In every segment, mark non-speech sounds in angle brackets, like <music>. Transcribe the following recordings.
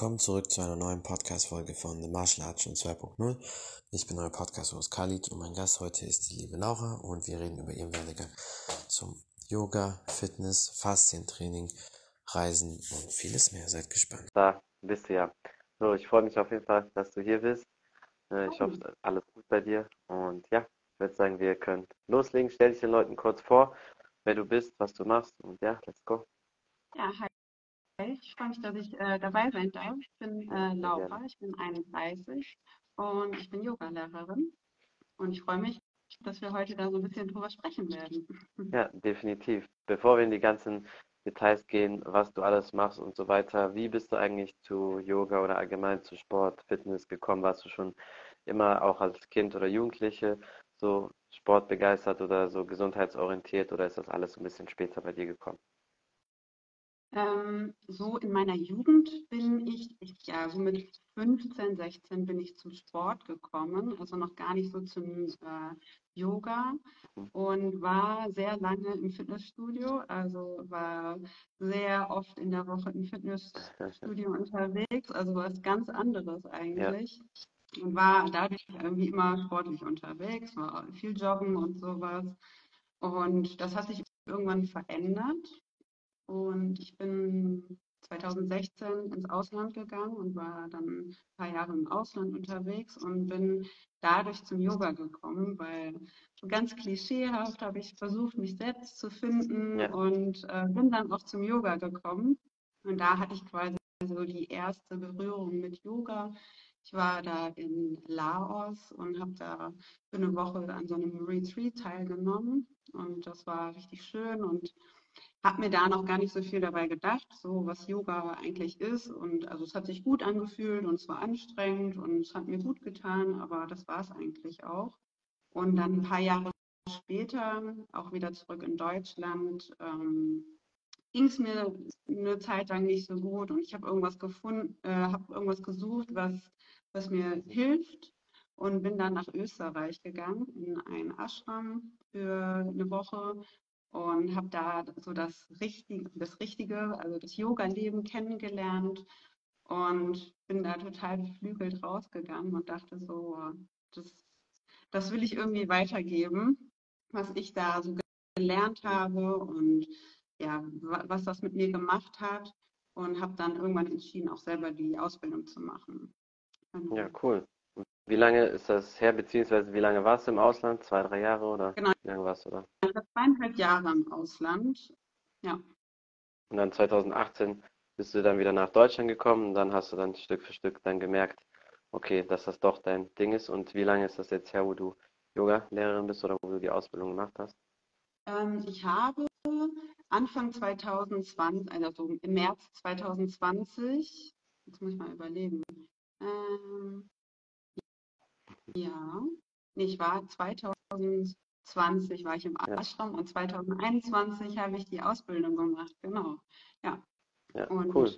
Willkommen zurück zu einer neuen Podcast-Folge von The Martial Arts 2.0. Ich bin euer Podcast-Host Khalid und mein Gast heute ist die liebe Laura und wir reden über ihren Werdegang zum Yoga, Fitness, Faszientraining, Reisen und vieles mehr. Seid gespannt. Da bist du ja. So, ich freue mich auf jeden Fall, dass du hier bist. Äh, ich hoffe, alles gut bei dir. Und ja, ich würde sagen, wir können loslegen. Stell dich den Leuten kurz vor, wer du bist, was du machst. Und ja, let's go. Ja, hi. Ich freue mich, dass ich äh, dabei sein darf. Ich bin äh, Laura, ich bin 31 und ich bin Yogalehrerin. Und ich freue mich, dass wir heute da so ein bisschen drüber sprechen werden. <laughs> Ja, definitiv. Bevor wir in die ganzen Details gehen, was du alles machst und so weiter, wie bist du eigentlich zu Yoga oder allgemein zu Sport, Fitness gekommen? Warst du schon immer auch als Kind oder Jugendliche so sportbegeistert oder so gesundheitsorientiert oder ist das alles ein bisschen später bei dir gekommen? Ähm, so in meiner Jugend bin ich, ich, ja, so mit 15, 16 bin ich zum Sport gekommen, also noch gar nicht so zum äh, Yoga und war sehr lange im Fitnessstudio, also war sehr oft in der Woche im Fitnessstudio unterwegs, also was ganz anderes eigentlich. Ja. Und war dadurch irgendwie immer sportlich unterwegs, war viel joggen und sowas. Und das hat sich irgendwann verändert. Und ich bin 2016 ins Ausland gegangen und war dann ein paar Jahre im Ausland unterwegs und bin dadurch zum Yoga gekommen, weil so ganz klischeehaft habe ich versucht, mich selbst zu finden ja. und äh, bin dann auch zum Yoga gekommen. Und da hatte ich quasi so die erste Berührung mit Yoga. Ich war da in Laos und habe da für eine Woche an so einem Retreat teilgenommen und das war richtig schön und habe mir da noch gar nicht so viel dabei gedacht, so was Yoga eigentlich ist. Und also es hat sich gut angefühlt und es war anstrengend und es hat mir gut getan, aber das war es eigentlich auch. Und dann ein paar Jahre später, auch wieder zurück in Deutschland, ähm, ging es mir eine Zeit lang nicht so gut und ich habe irgendwas gefunden, äh, habe irgendwas gesucht, was, was mir hilft und bin dann nach Österreich gegangen in einen Ashram für eine Woche und habe da so das Richtige, das Richtige, also das Yoga-Leben kennengelernt und bin da total beflügelt rausgegangen und dachte so, das, das will ich irgendwie weitergeben, was ich da so gelernt habe und ja, was das mit mir gemacht hat und habe dann irgendwann entschieden, auch selber die Ausbildung zu machen. Genau. Ja, cool. Wie lange ist das her, beziehungsweise wie lange warst du im Ausland? Zwei, drei Jahre oder genau. wie lange warst du da? Ich war zweieinhalb Jahre im Ausland. Ja. Und dann 2018 bist du dann wieder nach Deutschland gekommen und dann hast du dann Stück für Stück dann gemerkt, okay, dass das doch dein Ding ist. Und wie lange ist das jetzt her, wo du Yoga-Lehrerin bist oder wo du die Ausbildung gemacht hast? Ähm, ich habe Anfang 2020, also im März 2020, jetzt muss ich mal überlegen, ähm, ja, ich war 2020 war ich im Ashram ja. und 2021 habe ich die Ausbildung gemacht, genau. Ja. ja und cool.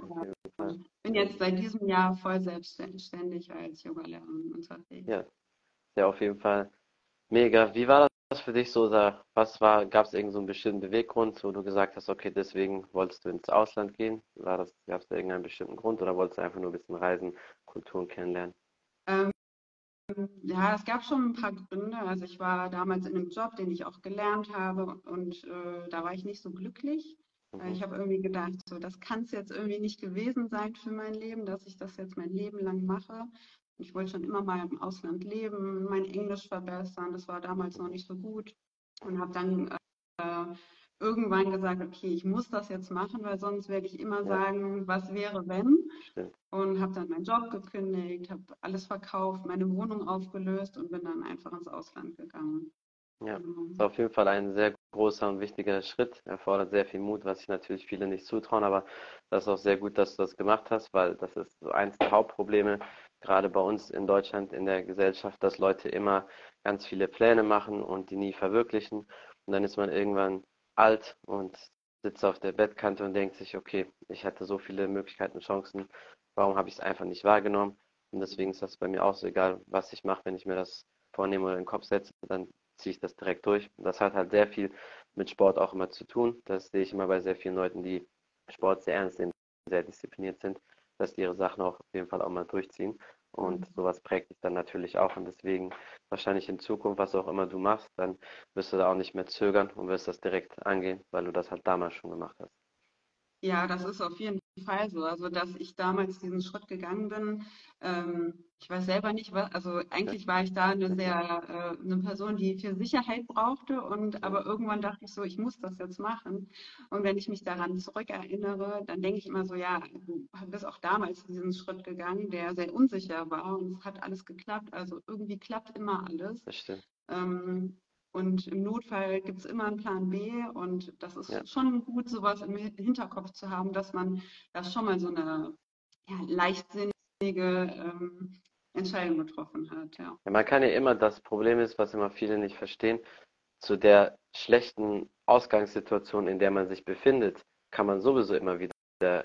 äh, bin jetzt seit diesem Jahr voll selbstständig als Yogalehrerin unterwegs. Ja, ja, auf jeden Fall mega. Wie war das für dich so? Oder was war, gab es irgendeinen so einen bestimmten Beweggrund, wo du gesagt hast, okay, deswegen wolltest du ins Ausland gehen? War das, gab es da irgendeinen bestimmten Grund oder wolltest du einfach nur ein bisschen reisen, Kulturen kennenlernen? Ähm, ja, es gab schon ein paar Gründe. Also ich war damals in einem Job, den ich auch gelernt habe und äh, da war ich nicht so glücklich. Mhm. Ich habe irgendwie gedacht, so das kann es jetzt irgendwie nicht gewesen sein für mein Leben, dass ich das jetzt mein Leben lang mache. Ich wollte schon immer mal im Ausland leben, mein Englisch verbessern. Das war damals noch nicht so gut und habe dann äh, irgendwann gesagt, okay, ich muss das jetzt machen, weil sonst werde ich immer ja. sagen, was wäre, wenn. Stimmt. Und habe dann meinen Job gekündigt, habe alles verkauft, meine Wohnung aufgelöst und bin dann einfach ins Ausland gegangen. Ja, das genau. ist auf jeden Fall ein sehr großer und wichtiger Schritt. Erfordert sehr viel Mut, was sich natürlich viele nicht zutrauen, aber das ist auch sehr gut, dass du das gemacht hast, weil das ist so eins der Hauptprobleme, gerade bei uns in Deutschland, in der Gesellschaft, dass Leute immer ganz viele Pläne machen und die nie verwirklichen. Und dann ist man irgendwann alt und sitzt auf der Bettkante und denkt sich, okay, ich hatte so viele Möglichkeiten und Chancen, warum habe ich es einfach nicht wahrgenommen? Und deswegen ist das bei mir auch so, egal was ich mache, wenn ich mir das vornehme oder in den Kopf setze, dann ziehe ich das direkt durch. Das hat halt sehr viel mit Sport auch immer zu tun. Das sehe ich immer bei sehr vielen Leuten, die Sport sehr ernst nehmen, sehr diszipliniert sind, dass die ihre Sachen auch auf jeden Fall auch mal durchziehen. Und mhm. sowas prägt dich dann natürlich auch. Und deswegen wahrscheinlich in Zukunft, was auch immer du machst, dann wirst du da auch nicht mehr zögern und wirst das direkt angehen, weil du das halt damals schon gemacht hast. Ja, das ist auf jeden Fall so. Also, dass ich damals diesen Schritt gegangen bin, ähm, ich weiß selber nicht, was, also eigentlich war ich da eine sehr, äh, eine Person, die viel Sicherheit brauchte und aber irgendwann dachte ich so, ich muss das jetzt machen. Und wenn ich mich daran zurückerinnere, dann denke ich immer so, ja, du bist auch damals diesen Schritt gegangen, der sehr unsicher war und es hat alles geklappt. Also irgendwie klappt immer alles. Das stimmt. Ähm, und im Notfall gibt es immer einen Plan B und das ist ja. schon gut, sowas im Hinterkopf zu haben, dass man da schon mal so eine ja, leichtsinnige ähm, Entscheidung getroffen hat. Ja. ja. Man kann ja immer, das Problem ist, was immer viele nicht verstehen, zu der schlechten Ausgangssituation, in der man sich befindet, kann man sowieso immer wieder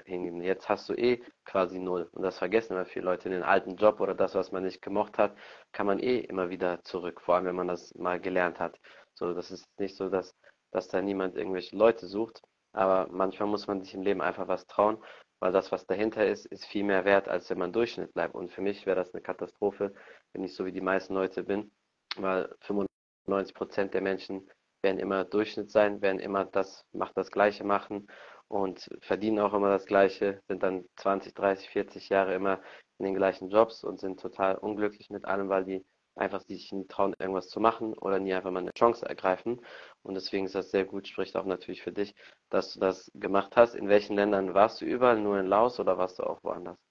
hingeben. Jetzt hast du eh quasi null. Und das vergessen immer viele Leute. Den alten Job oder das, was man nicht gemocht hat, kann man eh immer wieder zurück. Vor allem, wenn man das mal gelernt hat. So, das ist nicht so, dass, dass da niemand irgendwelche Leute sucht. Aber manchmal muss man sich im Leben einfach was trauen, weil das, was dahinter ist, ist viel mehr wert, als wenn man Durchschnitt bleibt. Und für mich wäre das eine Katastrophe, wenn ich so wie die meisten Leute bin, weil 95 Prozent der Menschen werden immer Durchschnitt sein, werden immer das, macht das Gleiche machen und verdienen auch immer das Gleiche, sind dann 20, 30, 40 Jahre immer in den gleichen Jobs und sind total unglücklich mit allem, weil die einfach sich nie trauen, irgendwas zu machen oder nie einfach mal eine Chance ergreifen. Und deswegen ist das sehr gut, spricht auch natürlich für dich, dass du das gemacht hast. In welchen Ländern warst du überall? Nur in Laos oder warst du auch woanders?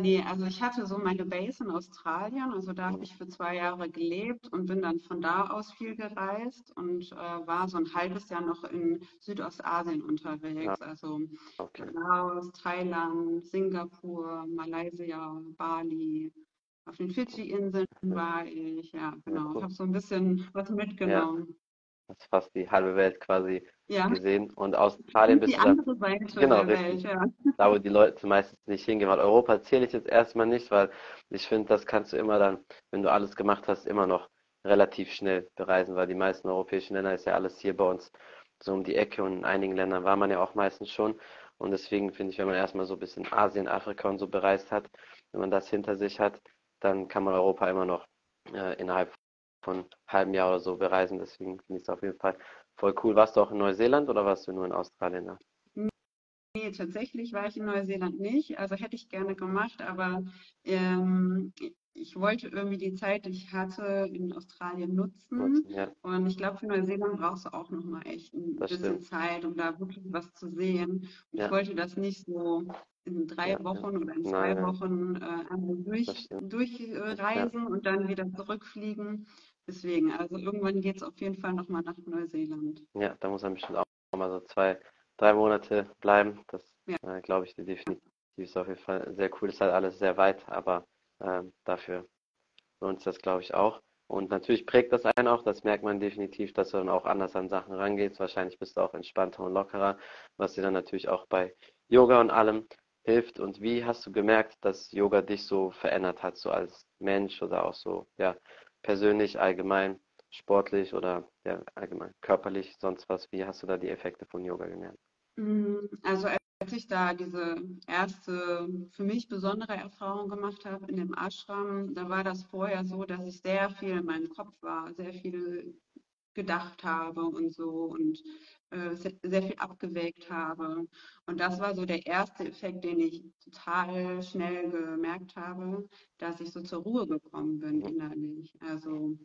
Nee, also ich hatte so meine Base in Australien, also da habe ich für zwei Jahre gelebt und bin dann von da aus viel gereist und äh, war so ein halbes Jahr noch in Südostasien unterwegs, ja. also okay. Laos, Thailand, Singapur, Malaysia, Bali. Auf den Fidschi-Inseln war ich, ja, genau. Ich habe so ein bisschen was mitgenommen. Ja. Das ist fast die halbe Welt quasi ja. gesehen. Und Australien bist du andere Seite genau, der Welt, ja. Da, wo die Leute meistens nicht hingehen. Weil Europa zähle ich jetzt erstmal nicht, weil ich finde, das kannst du immer dann, wenn du alles gemacht hast, immer noch relativ schnell bereisen, weil die meisten europäischen Länder ist ja alles hier bei uns so um die Ecke und in einigen Ländern war man ja auch meistens schon. Und deswegen finde ich, wenn man erstmal so ein bisschen Asien, Afrika und so bereist hat, wenn man das hinter sich hat, dann kann man Europa immer noch äh, innerhalb von einem halben Jahr oder so bereisen. Deswegen finde ich es auf jeden Fall voll cool. Warst du auch in Neuseeland oder warst du nur in Australien? Nee, tatsächlich war ich in Neuseeland nicht. Also hätte ich gerne gemacht, aber ähm, ich wollte irgendwie die Zeit, die ich hatte, in Australien nutzen. Ja. Und ich glaube, für Neuseeland brauchst du auch nochmal echt ein das bisschen stimmt. Zeit, um da wirklich was zu sehen. Und ja. ich wollte das nicht so in drei ja, Wochen oder in zwei Nein. Wochen äh, durch, durchreisen und dann wieder zurückfliegen. Deswegen, also irgendwann geht es auf jeden Fall nochmal nach Neuseeland. Ja, da muss man bestimmt auch mal so zwei, drei Monate bleiben. Das ja. äh, glaube ich definitiv ist auf jeden Fall sehr cool. Ist halt alles sehr weit, aber äh, dafür lohnt es das, glaube ich, auch. Und natürlich prägt das einen auch, das merkt man definitiv, dass du dann auch anders an Sachen rangehst. Wahrscheinlich bist du auch entspannter und lockerer, was dir dann natürlich auch bei Yoga und allem hilft. Und wie hast du gemerkt, dass Yoga dich so verändert hat, so als Mensch oder auch so, ja, persönlich, allgemein, sportlich oder ja, allgemein körperlich, sonst was? Wie hast du da die Effekte von Yoga gemerkt? Mm, also als ich da diese erste für mich besondere Erfahrung gemacht habe in dem Ashram, da war das vorher so, dass ich sehr viel in meinem Kopf war, sehr viel gedacht habe und so und äh, sehr viel abgewägt habe. Und das war so der erste Effekt, den ich total schnell gemerkt habe, dass ich so zur Ruhe gekommen bin innerlich. Also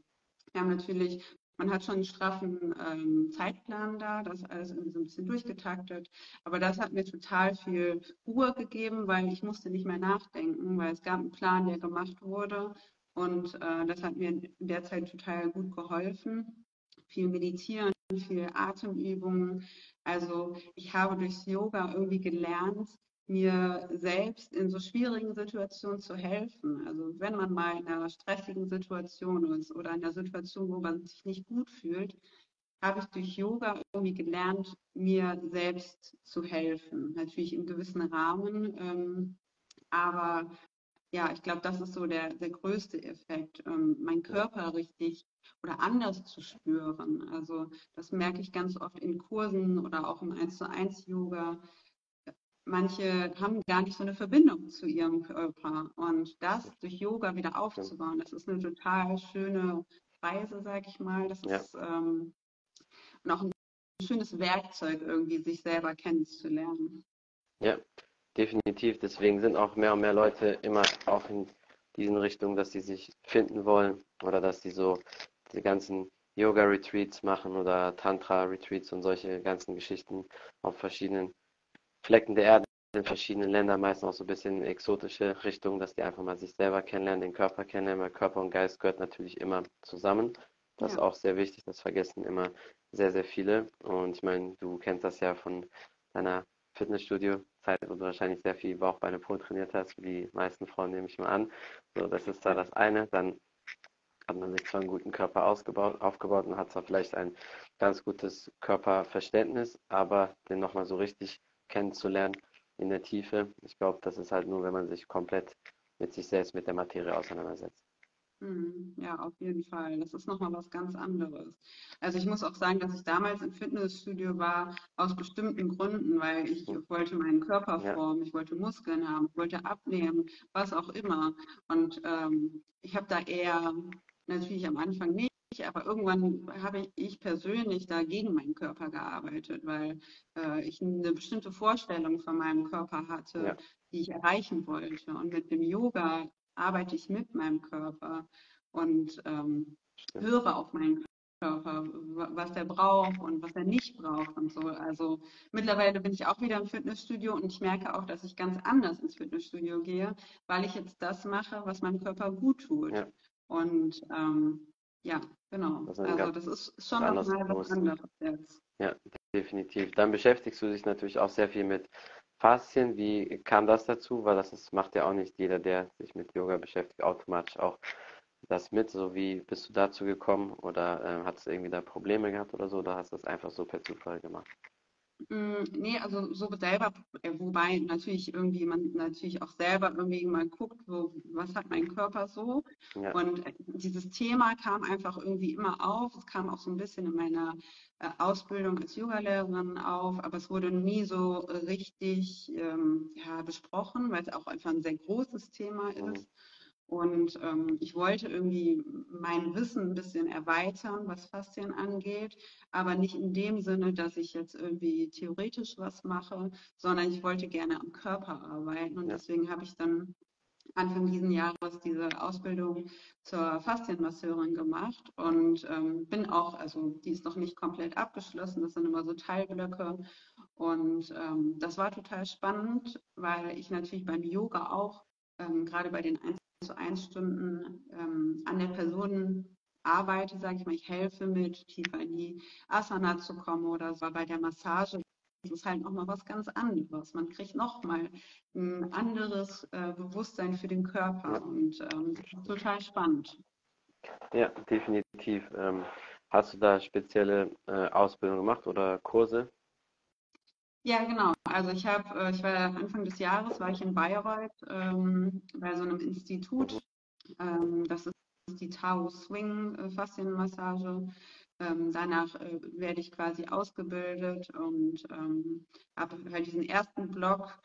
wir haben natürlich man hat schon einen straffen ähm, Zeitplan da, das alles so ein bisschen durchgetaktet. Aber das hat mir total viel Ruhe gegeben, weil ich musste nicht mehr nachdenken, weil es gab einen Plan, der gemacht wurde. Und äh, das hat mir in der Zeit total gut geholfen. Viel meditieren, viel Atemübungen. Also ich habe durchs Yoga irgendwie gelernt, mir selbst in so schwierigen Situationen zu helfen. Also wenn man mal in einer stressigen Situation ist oder in einer Situation, wo man sich nicht gut fühlt, habe ich durch Yoga irgendwie gelernt, mir selbst zu helfen. Natürlich im gewissen Rahmen. Ähm, aber ja, ich glaube, das ist so der, der größte Effekt, ähm, meinen Körper richtig oder anders zu spüren. Also das merke ich ganz oft in Kursen oder auch im 1 zu 1 Yoga manche haben gar nicht so eine Verbindung zu ihrem Körper. Und das durch Yoga wieder aufzubauen, das ist eine total schöne Reise, sag ich mal. Das Ja. ist ähm, und auch ein schönes Werkzeug, irgendwie sich selber kennenzulernen. Ja, definitiv. Deswegen sind auch mehr und mehr Leute immer auch in diesen Richtungen, dass sie sich finden wollen oder dass sie so die ganzen Yoga-Retreats machen oder Tantra-Retreats und solche ganzen Geschichten auf verschiedenen Flecken der Erde, in verschiedenen Ländern, meistens auch so ein bisschen in exotische Richtungen, dass die einfach mal sich selber kennenlernen, den Körper kennenlernen, weil Körper und Geist gehört natürlich immer zusammen. Das ist Ja. auch sehr wichtig, das vergessen immer sehr, sehr viele. Und ich meine, du kennst das ja von deiner Fitnessstudio-Zeit, wo du wahrscheinlich sehr viel Bauch, Beine, Po trainiert hast, wie die meisten Frauen nehme ich mal an. So, das ist da das eine. Dann hat man sich zwar einen guten Körper ausgebaut, aufgebaut und hat zwar vielleicht ein ganz gutes Körperverständnis, aber den nochmal so richtig kennenzulernen in der Tiefe, ich glaube, das ist halt nur, wenn man sich komplett mit sich selbst, mit der Materie auseinandersetzt. Mhm. Ja, auf jeden Fall. Das ist nochmal was ganz anderes. Also ich muss auch sagen, dass ich damals im Fitnessstudio war, aus bestimmten Gründen, weil ich wollte meinen Körper formen, ich wollte Muskeln haben, ich wollte abnehmen, was auch immer. Und ähm, ich habe da eher, natürlich am Anfang nicht, aber irgendwann habe ich, ich persönlich da gegen meinen Körper gearbeitet, weil äh, ich eine bestimmte Vorstellung von meinem Körper hatte, Ja. die ich erreichen wollte. Und mit dem Yoga arbeite ich mit meinem Körper und ähm, höre auf meinen Körper, wa- was er braucht und was er nicht braucht und so. Also mittlerweile bin ich auch wieder im Fitnessstudio und ich merke auch, dass ich ganz anders ins Fitnessstudio gehe, weil ich jetzt das mache, was meinem Körper gut tut. Ja. Und ähm, ja, genau. Das Also das ist schon nochmal was anderes jetzt. Ja, definitiv. Dann beschäftigst du dich natürlich auch sehr viel mit Faszien. Wie kam das dazu? Weil das macht ja auch nicht jeder, der sich mit Yoga beschäftigt, automatisch auch das mit. So wie bist du dazu gekommen? Oder äh, hast du irgendwie da Probleme gehabt oder so? Oder hast du das einfach so per Zufall gemacht? Mm, Nee, also so selber, äh, wobei natürlich irgendwie man natürlich auch selber irgendwie mal guckt, wo, was hat mein Körper so. Ja, Und äh, dieses Thema kam einfach irgendwie immer auf. Es kam auch so ein bisschen in meiner äh, Ausbildung als Yogalehrerin auf, aber es wurde nie so richtig ähm, ja, besprochen, weil es auch einfach ein sehr großes Thema Mhm. Und ähm, ich wollte irgendwie mein Wissen ein bisschen erweitern, was Faszien angeht, aber nicht in dem Sinne, dass ich jetzt irgendwie theoretisch was mache, sondern ich wollte gerne am Körper arbeiten. Und deswegen habe ich dann Anfang diesen Jahres diese Ausbildung zur Faszienmasseurin gemacht und ähm, bin auch, also die ist noch nicht komplett abgeschlossen, das sind immer so Teilblöcke. Und ähm, das war total spannend, weil ich natürlich beim Yoga auch ähm, gerade bei den 1 zu 1 Stunden ähm, an der Person arbeite, sage ich mal, ich helfe mit, tiefer in die Asana zu kommen oder so. Bei der Massage ist es halt nochmal was ganz anderes. Man kriegt nochmal ein anderes äh, Bewusstsein für den Körper und ähm, das ist total spannend. ja, definitiv. Ähm, hast du da spezielle äh, Ausbildung gemacht oder Kurse? Ja, genau. Also ich habe, äh, ich war Anfang des Jahres, war ich in Bayreuth ähm, bei so einem Institut. Ähm, das ist die Tao Swing äh, Faszienmassage. Ähm, danach äh, werde ich quasi ausgebildet und ähm, habe halt diesen ersten Block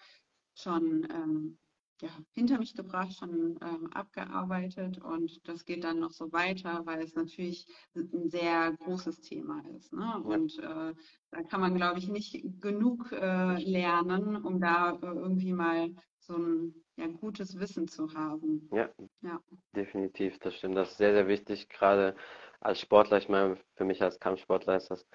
schon ähm, ja, hinter mich gebracht, schon ähm, abgearbeitet und das geht dann noch so weiter, weil es natürlich ein sehr großes Thema ist. Ne? Und äh, da kann man, glaube ich, nicht genug äh, lernen, um da äh, irgendwie mal so ein ja, gutes Wissen zu haben. Ja, Ja. definitiv, das stimmt. Das ist sehr, sehr wichtig, gerade als Sportler. Ich meine, für mich als Kampfsportler ist das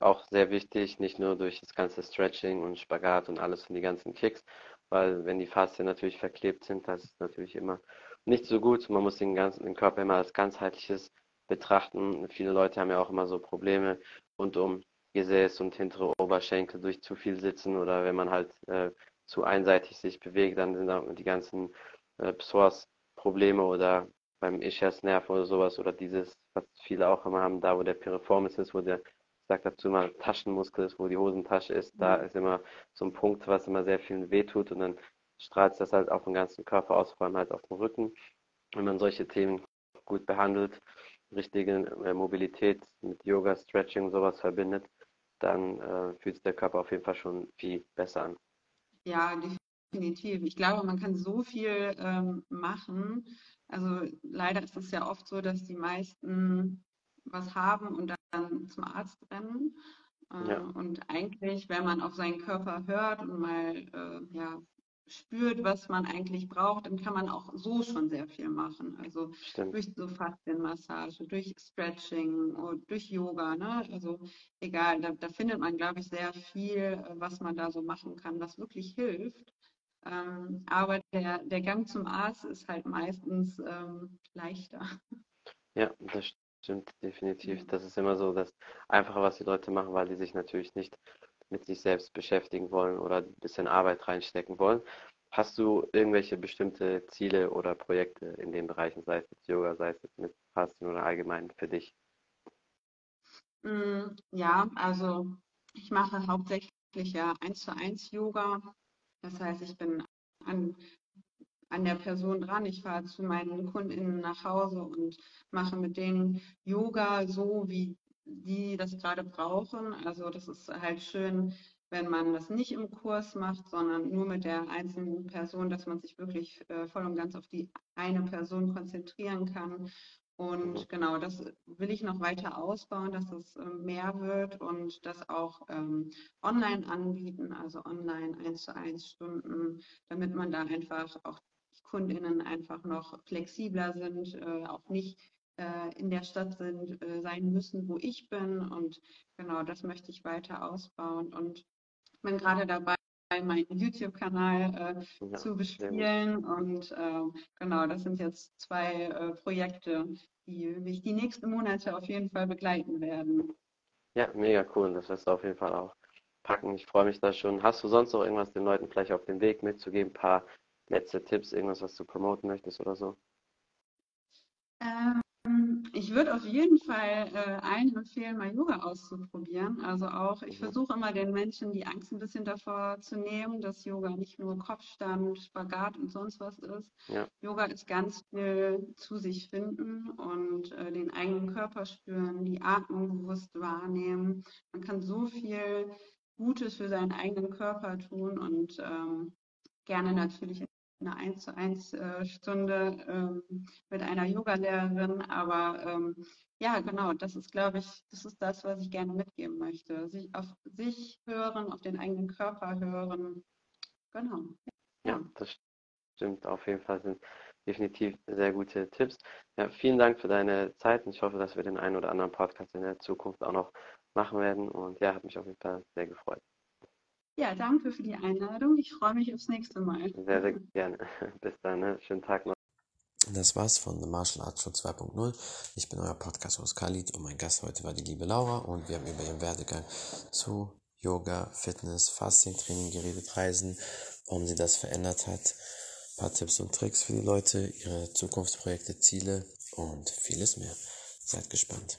auch sehr wichtig, nicht nur durch das ganze Stretching und Spagat und alles und die ganzen Kicks, weil wenn die Faszien natürlich verklebt sind, das ist natürlich immer nicht so gut. Man muss den ganzen den Körper immer als ganzheitliches betrachten. Viele Leute haben ja auch immer so Probleme rund um Gesäß und hintere Oberschenkel durch zu viel Sitzen oder wenn man halt äh, zu einseitig sich bewegt, dann sind da die ganzen äh, Psoas-Probleme oder beim Ischiasnerv oder sowas oder dieses, was viele auch immer haben, da wo der Piriformis ist, wo der, ich sag dazu immer Taschenmuskel ist, wo die Hosentasche ist, da ist immer so ein Punkt, was immer sehr vielen wehtut und dann strahlt das halt auf den ganzen Körper aus, vor allem halt auf den Rücken. Wenn man solche Themen gut behandelt, richtige äh, Mobilität mit Yoga, Stretching und sowas verbindet, dann äh, fühlt sich der Körper auf jeden Fall schon viel besser an. Ja, definitiv. Ich glaube, man kann so viel ähm, machen. Also leider ist es ja oft so, dass die meisten was haben und dann zum Arzt rennen. Äh, Ja, und eigentlich, wenn man auf seinen Körper hört und mal äh, ja, spürt, was man eigentlich braucht, dann kann man auch so schon sehr viel machen. Also stimmt. durch so Faszienmassage, durch Stretching durch Yoga, ne? Also egal, da, da findet man, glaube ich, sehr viel, was man da so machen kann, was wirklich hilft. Ähm, aber der, der Gang zum Arzt ist halt meistens ähm, leichter. Ja, das stimmt definitiv. Das ist immer so das Einfache, was die Leute machen, weil die sich natürlich nicht mit sich selbst beschäftigen wollen oder ein bisschen Arbeit reinstecken wollen. Hast du irgendwelche bestimmte Ziele oder Projekte in den Bereichen, sei es jetzt Yoga, sei es jetzt mit Fasten oder allgemein für dich? Mm, Ja, also ich mache hauptsächlich ja eins zu eins Yoga. Das heißt, ich bin an, an der Person dran. Ich fahre zu meinen KundInnen nach Hause und mache mit denen Yoga so, wie die das gerade brauchen. Also das ist halt schön, wenn man das nicht im Kurs macht, sondern nur mit der einzelnen Person, dass man sich wirklich äh, voll und ganz auf die eine Person konzentrieren kann. Und genau, das will ich noch weiter ausbauen, dass es ähm, mehr wird und das auch ähm, online anbieten, also online eins zu eins Stunden, damit man da einfach auch KundInnen einfach noch flexibler sind, äh, auch nicht äh, in der Stadt sind, äh, sein müssen, wo ich bin. Und genau, das möchte ich weiter ausbauen und bin gerade dabei, meinen YouTube-Kanal äh, Ja, zu bespielen. Und ähm, genau, das sind jetzt zwei äh, Projekte, die mich die nächsten Monate auf jeden Fall begleiten werden. Ja, mega cool. Das wirst du auf jeden Fall auch packen. Ich freue mich da schon. Hast du sonst noch irgendwas den Leuten vielleicht auf den Weg mitzugeben? Ein paar letzte Tipps, irgendwas, was du promoten möchtest oder so? Ähm, ich würde auf jeden Fall äh, allen empfehlen, mal Yoga auszuprobieren. Also auch, ich Mhm. versuche immer den Menschen die Angst ein bisschen davor zu nehmen, dass Yoga nicht nur Kopfstand, Spagat und sonst was ist. Ja, Yoga ist ganz viel zu sich finden und äh, den eigenen Körper spüren, die Atmung bewusst wahrnehmen. Man kann so viel Gutes für seinen eigenen Körper tun und ähm, gerne natürlich in einer 1 zu 1 äh, Stunde ähm, mit einer Yogalehrerin. Aber ähm, ja, genau, das ist, glaube ich, das ist das, was ich gerne mitgeben möchte. Sich auf sich hören, auf den eigenen Körper hören. Genau. ja, Ja, das stimmt. Auf jeden Fall sind definitiv sehr gute Tipps. Ja, vielen Dank für deine Zeit und ich hoffe, dass wir den einen oder anderen Podcast in der Zukunft auch noch machen werden. Und ja, hat mich auf jeden Fall sehr gefreut. Ja, danke für die Einladung. Ich freue mich aufs nächste Mal. Sehr, sehr gerne. <laughs> Bis dann, ne? Schönen Tag noch. Das war's von The Martial Arts Show 2.0. Ich bin euer Podcast-Host Khalid und mein Gast heute war die liebe Laura und wir haben über ihren Werdegang zu Yoga, Fitness, Faszientraining geredet, Reisen, warum sie das verändert hat, ein paar Tipps und Tricks für die Leute, ihre Zukunftsprojekte, Ziele und vieles mehr. Seid gespannt.